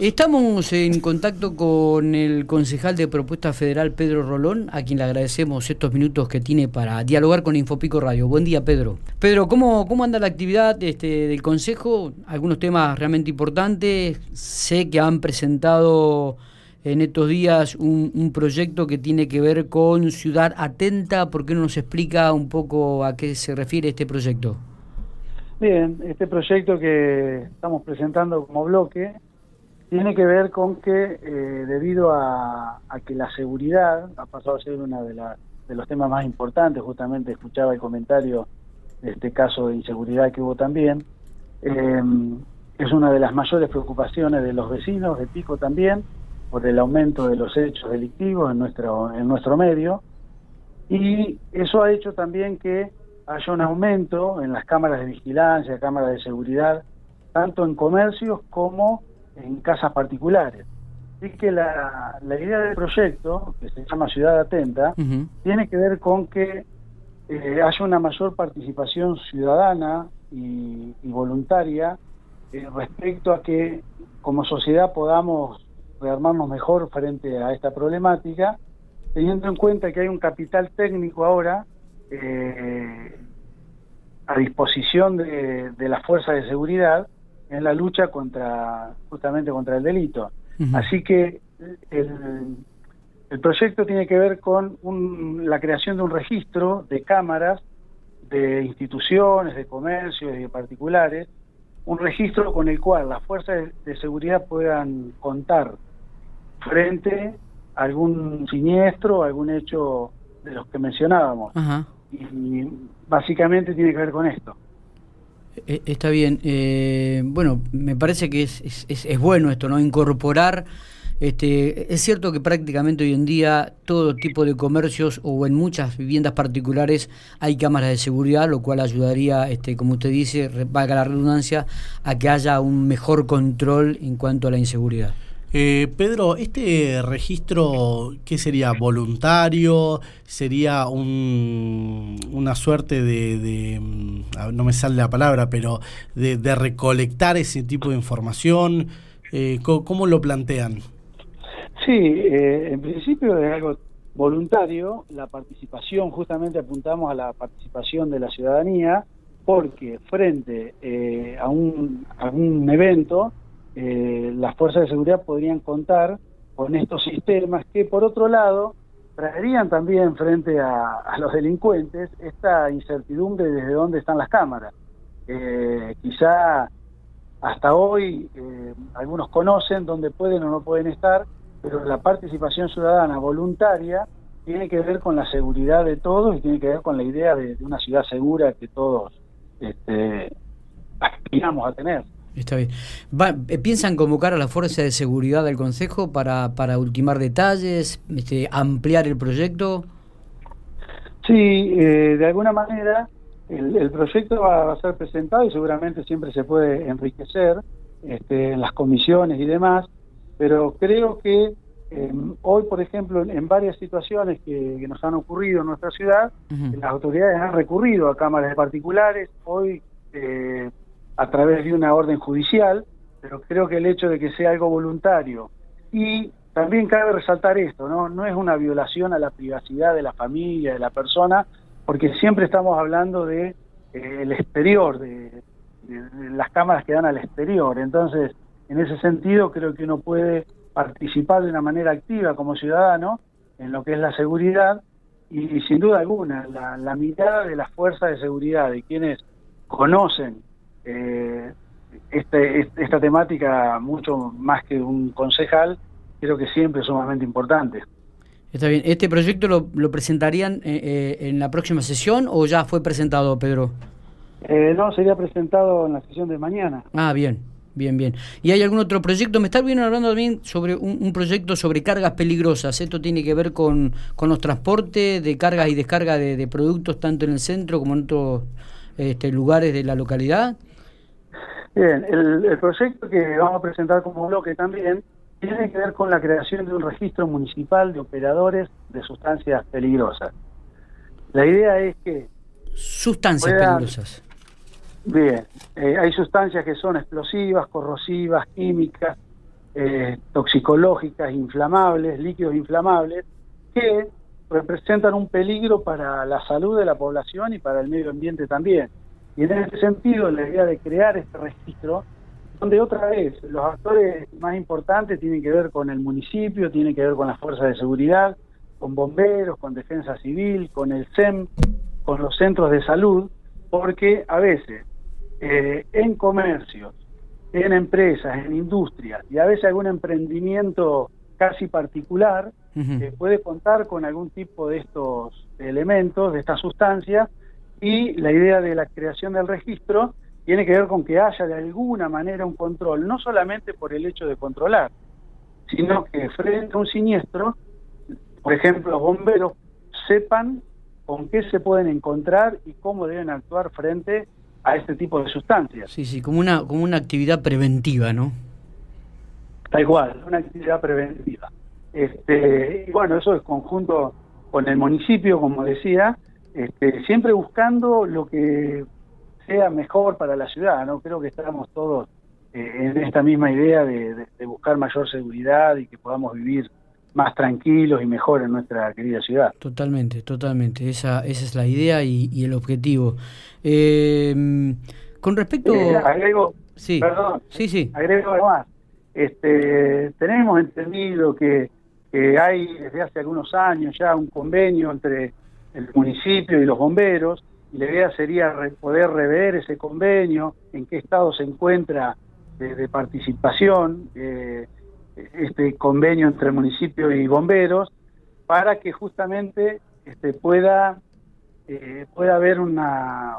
Estamos en contacto con el concejal de Propuesta Federal, Pedro Rolón, a quien le agradecemos estos minutos que tiene para dialogar con Infopico Radio. Buen día, Pedro. Pedro, ¿cómo, cómo anda la actividad este, del Consejo? Algunos temas realmente importantes. Sé que han presentado en estos días un, un, proyecto que tiene que ver con Ciudad Atenta. ¿Por qué no nos explica un poco a qué se refiere este proyecto? Bien, este proyecto que estamos presentando como bloque tiene que ver con que eh, debido a, que la seguridad ha pasado a ser uno de, de los temas más importantes, justamente escuchaba el comentario de este caso de inseguridad que hubo también, eh, es una de las mayores preocupaciones de los vecinos de Pico también, por el aumento de los hechos delictivos en nuestro, en nuestro medio, y eso ha hecho también que haya un aumento en las cámaras de vigilancia, cámaras de seguridad, tanto en comercios como en casas particulares. Así que la, la idea del proyecto, que se llama Ciudad Atenta, tiene que ver con que eh, haya una mayor participación ciudadana y, voluntaria eh, respecto a que como sociedad podamos rearmarnos mejor frente a esta problemática, teniendo en cuenta que hay un capital técnico ahora eh, a disposición de, de las fuerzas de seguridad en la lucha contra justamente contra el delito. Así que el, el, proyecto tiene que ver con un, la creación de un registro de cámaras de instituciones, de comercios y de particulares, un registro con el cual las fuerzas de, seguridad puedan contar frente a algún siniestro, algún hecho de los que mencionábamos. y básicamente tiene que ver con esto. Eh, está bien. Eh, bueno, me parece que es, es, es, bueno esto, ¿no? Incorporar. Este, es cierto que prácticamente hoy en día todo tipo de comercios o en muchas viviendas particulares hay cámaras de seguridad, lo cual ayudaría, este, como usted dice, valga la redundancia, a que haya un mejor control en cuanto a la inseguridad. Eh, Pedro, ¿este registro qué sería? ¿Voluntario? ¿Sería un, una suerte de, mm, no me sale la palabra, pero de, recolectar ese tipo de información? Eh, ¿cómo, lo plantean? Sí, eh, en principio es algo voluntario, la participación, justamente apuntamos a la participación de la ciudadanía, porque frente eh, a, un, a un evento, eh, las fuerzas de seguridad podrían contar con estos sistemas que, por otro lado, traerían también frente a, los delincuentes esta incertidumbre desde dónde están las cámaras. Eh, quizá hasta hoy eh, algunos conocen dónde pueden o no pueden estar, pero la participación ciudadana voluntaria tiene que ver con la seguridad de todos y tiene que ver con la idea de, una ciudad segura que todos este, aspiramos a tener. Está bien. Eh, ¿Piensan convocar a la Fuerza de Seguridad del Consejo para, para ultimar detalles, este, ampliar el proyecto? Sí, eh, de alguna manera el, proyecto va a ser presentado y seguramente siempre se puede enriquecer este, en las comisiones y demás, pero creo que em, hoy, por ejemplo, en, varias situaciones que, nos han ocurrido en nuestra ciudad, las autoridades han recurrido a cámaras de particulares, hoy... Eh, a través de una orden judicial, pero creo que el hecho de que sea algo voluntario y también cabe resaltar esto, ¿no? No es una violación a la privacidad de la familia, de la persona, porque siempre estamos hablando de eh, el exterior, de, las cámaras que dan al exterior. Entonces, en ese sentido, creo que uno puede participar de una manera activa como ciudadano en lo que es la seguridad y, sin duda alguna, la, la mirada de las fuerzas de seguridad, de quienes conocen eh, este, esta temática, mucho más que un concejal, creo que siempre es sumamente importante. Está bien. ¿Este proyecto lo, presentarían eh, eh, en la próxima sesión o ya fue presentado, Pedro? Eh, no, sería presentado en la sesión de mañana. Ah, bien, bien, bien. ¿Y hay algún otro proyecto? Me está bien hablando también sobre un, proyecto sobre cargas peligrosas. Esto tiene que ver con, con los transportes de cargas y descargas de, de, productos tanto en el centro como en otros este, lugares de la localidad. Bien, el, proyecto que vamos a presentar como bloque también tiene que ver con la creación de un registro municipal de operadores de sustancias peligrosas. La idea es que... Sustancias peligrosas. Bien, eh, hay sustancias que son explosivas, corrosivas, químicas, eh, toxicológicas inflamables, líquidos inflamables, que representan un peligro para la salud de la población y para el medio ambiente también. Y en ese sentido, la idea de crear este registro, donde otra vez los actores más importantes tienen que ver con el municipio, tienen que ver con las fuerzas de seguridad, con bomberos, con defensa civil, con el SEM, con los centros de salud, porque a veces eh, en comercios, en empresas, en industrias y a veces algún emprendimiento casi particular eh, puede contar con algún tipo de estos elementos, de estas sustancias, y la idea de la creación del registro tiene que ver con que haya de alguna manera un control, no solamente por el hecho de controlar, sino que frente a un siniestro, por ejemplo, los bomberos sepan con qué se pueden encontrar y cómo deben actuar frente a este tipo de sustancias. Sí, sí, como una, como una actividad preventiva, ¿no? Tal cual, una actividad preventiva. Este, y bueno, eso es conjunto con el municipio, como decía, este, siempre buscando lo que sea mejor para la ciudad, ¿no? Creo que estamos todos eh, en esta misma idea de, buscar mayor seguridad y que podamos vivir más tranquilos y mejor en nuestra querida ciudad. Totalmente, totalmente. Esa, esa es la idea y, el objetivo. Eh, con respecto... Eh, agrego, sí. Perdón, sí, sí. agrego algo más. Este, tenemos entendido que, que hay desde hace algunos años ya un convenio entre el municipio y los bomberos, y la idea sería poder rever ese convenio, en qué estado se encuentra de, participación eh, este convenio entre municipio y bomberos, para que justamente este, pueda, eh, pueda haber una,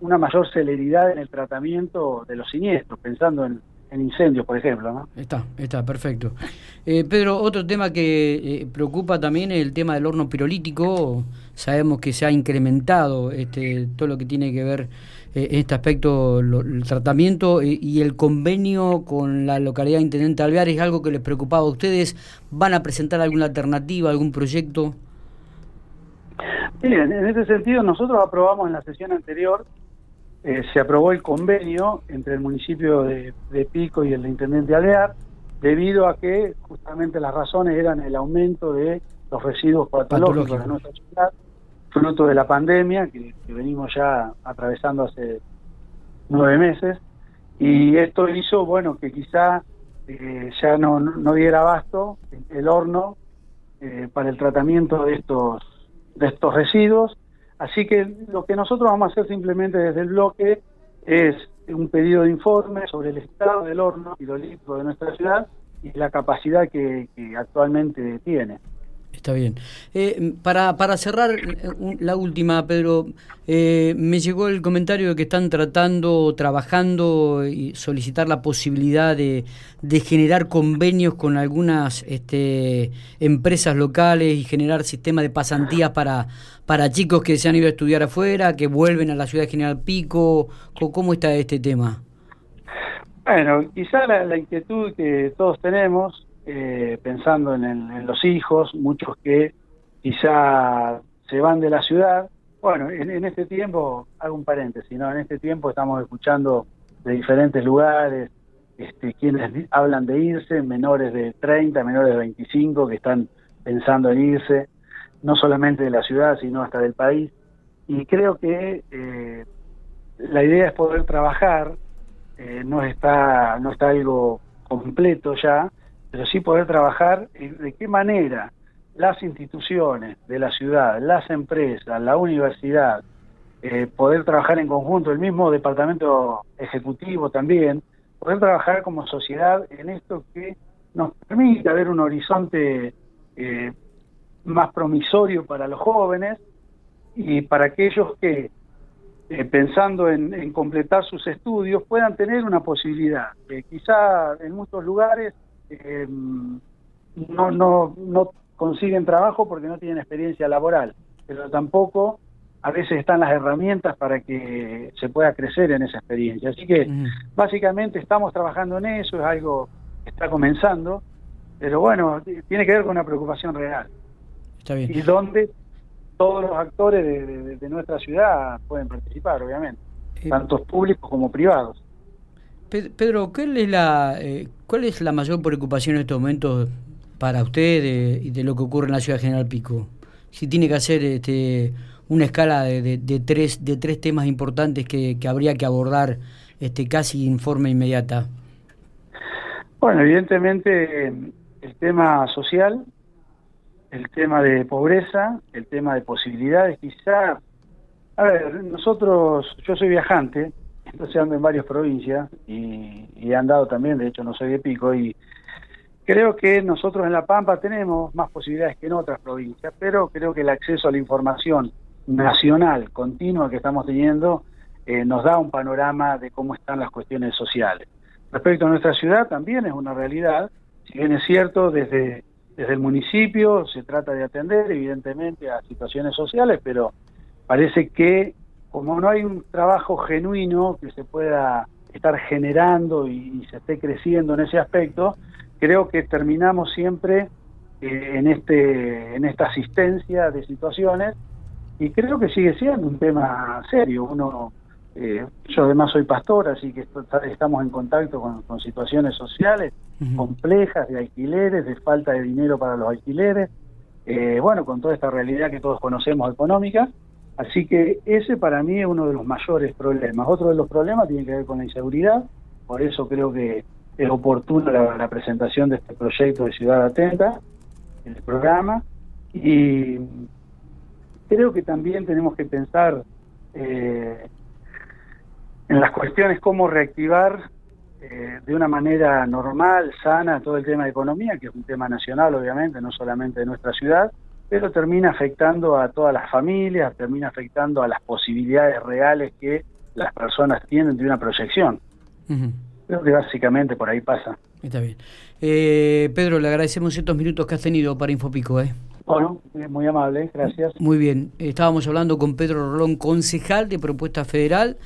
una mayor celeridad en el tratamiento de los siniestros, pensando en, en incendios, por ejemplo. ¿no? Está, está, perfecto. Eh, Pedro, otro tema que eh, preocupa también es el tema del horno pirolítico. Sabemos que se ha incrementado este, todo lo que tiene que ver eh, este aspecto, el tratamiento y el convenio con la localidad de Intendente Alvear. ¿Es algo que les preocupaba a ustedes? ¿Van a presentar alguna alternativa, algún proyecto? Miren, en ese sentido nosotros aprobamos en la sesión anterior eh, se aprobó el convenio entre el municipio de, Pico y el intendente Alvear, debido a que justamente las razones eran el aumento de los residuos patológicos de nuestra ciudad, fruto de la pandemia que, venimos ya atravesando hace nueve meses, y esto hizo, bueno, que quizá eh, ya no, no diera abasto el horno eh, para el tratamiento de estos, de estos residuos, Así que lo que nosotros vamos a hacer simplemente desde el bloque es un pedido de informe sobre el estado del horno hidrolítico de nuestra ciudad y la capacidad que, actualmente tiene. Está bien. Eh, para, para cerrar eh, la última, Pedro, eh, me llegó el comentario de que están tratando, trabajando y solicitar la posibilidad de, de generar convenios con algunas este, empresas locales y generar sistemas de pasantías para, para chicos que se han ido a estudiar afuera, que vuelven a la ciudad de General Pico. ¿Cómo está este tema? Bueno, quizá la inquietud que todos tenemos eh, pensando en, los hijos, muchos que quizá se van de la ciudad. Bueno, en, este tiempo, hago un paréntesis, ¿no? En este tiempo estamos escuchando de diferentes lugares, este, quienes hablan de irse, menores de 30, menores de 25 que están pensando en irse, no solamente de la ciudad, sino hasta del país. Y creo que eh, la idea es poder trabajar, eh, no está no está algo completo ya, pero sí poder trabajar de qué manera las instituciones de la ciudad, las empresas, la universidad, eh, poder trabajar en conjunto, el mismo departamento ejecutivo también, poder trabajar como sociedad en esto que nos permita ver un horizonte eh, más promisorio para los jóvenes y para aquellos que, eh, pensando en, completar sus estudios, puedan tener una posibilidad. quizá en muchos lugares eh, no, no, no consiguen trabajo porque no tienen experiencia laboral, pero tampoco a veces están las herramientas para que se pueda crecer en esa experiencia. Así que básicamente estamos trabajando en eso, es algo que está comenzando, pero bueno, tiene que ver con una preocupación real. Está bien. Y donde todos los actores de, nuestra ciudad pueden participar, obviamente, eh, tanto públicos como privados. Pedro, ¿cuál es la, eh, ¿cuál es la mayor preocupación en estos momentos para usted y de, lo que ocurre en la ciudad General Pico? Si tiene que hacer este, una escala de, de, tres, de tres temas importantes que, que, habría que abordar este, casi en forma inmediata. Bueno, evidentemente el tema social, el tema de pobreza, el tema de posibilidades, quizá, a ver, nosotros, yo soy viajante, entonces ando en varias provincias y, he andado también, de hecho no soy de Pico, y creo que nosotros en La Pampa tenemos más posibilidades que en otras provincias, pero creo que el acceso a la información nacional continua que estamos teniendo eh, nos da un panorama de cómo están las cuestiones sociales. Respecto a nuestra ciudad también es una realidad, si bien es cierto, desde, desde el municipio se trata de atender evidentemente a situaciones sociales, pero parece que como no hay un trabajo genuino que se pueda estar generando y, se esté creciendo en ese aspecto, creo que terminamos siempre eh, en este en esta asistencia de situaciones y creo que sigue siendo un tema serio. Uno, eh, yo además soy pastor, así que estamos en contacto con, situaciones sociales complejas de alquileres, de falta de dinero para los alquileres, eh, bueno, con toda esta realidad que todos conocemos económica. Así que ese para mí es uno de los mayores problemas. Otro de los problemas tiene que ver con la inseguridad, por eso creo que es oportuna la, presentación de este proyecto de Ciudad Atenta, el programa, y creo que también tenemos que pensar eh, en las cuestiones cómo reactivar eh, de una manera normal, sana, todo el tema de economía, que es un tema nacional obviamente, no solamente de nuestra ciudad, pero termina afectando a todas las familias, termina afectando a las posibilidades reales que las personas tienen de una proyección. Creo que básicamente por ahí pasa. Está bien. Eh, Pedro, le agradecemos estos minutos que has tenido para Infopico. ¿eh? Bueno, muy amable, gracias. Muy bien, estábamos hablando con Pedro Rolón, concejal de Propuesta Federal.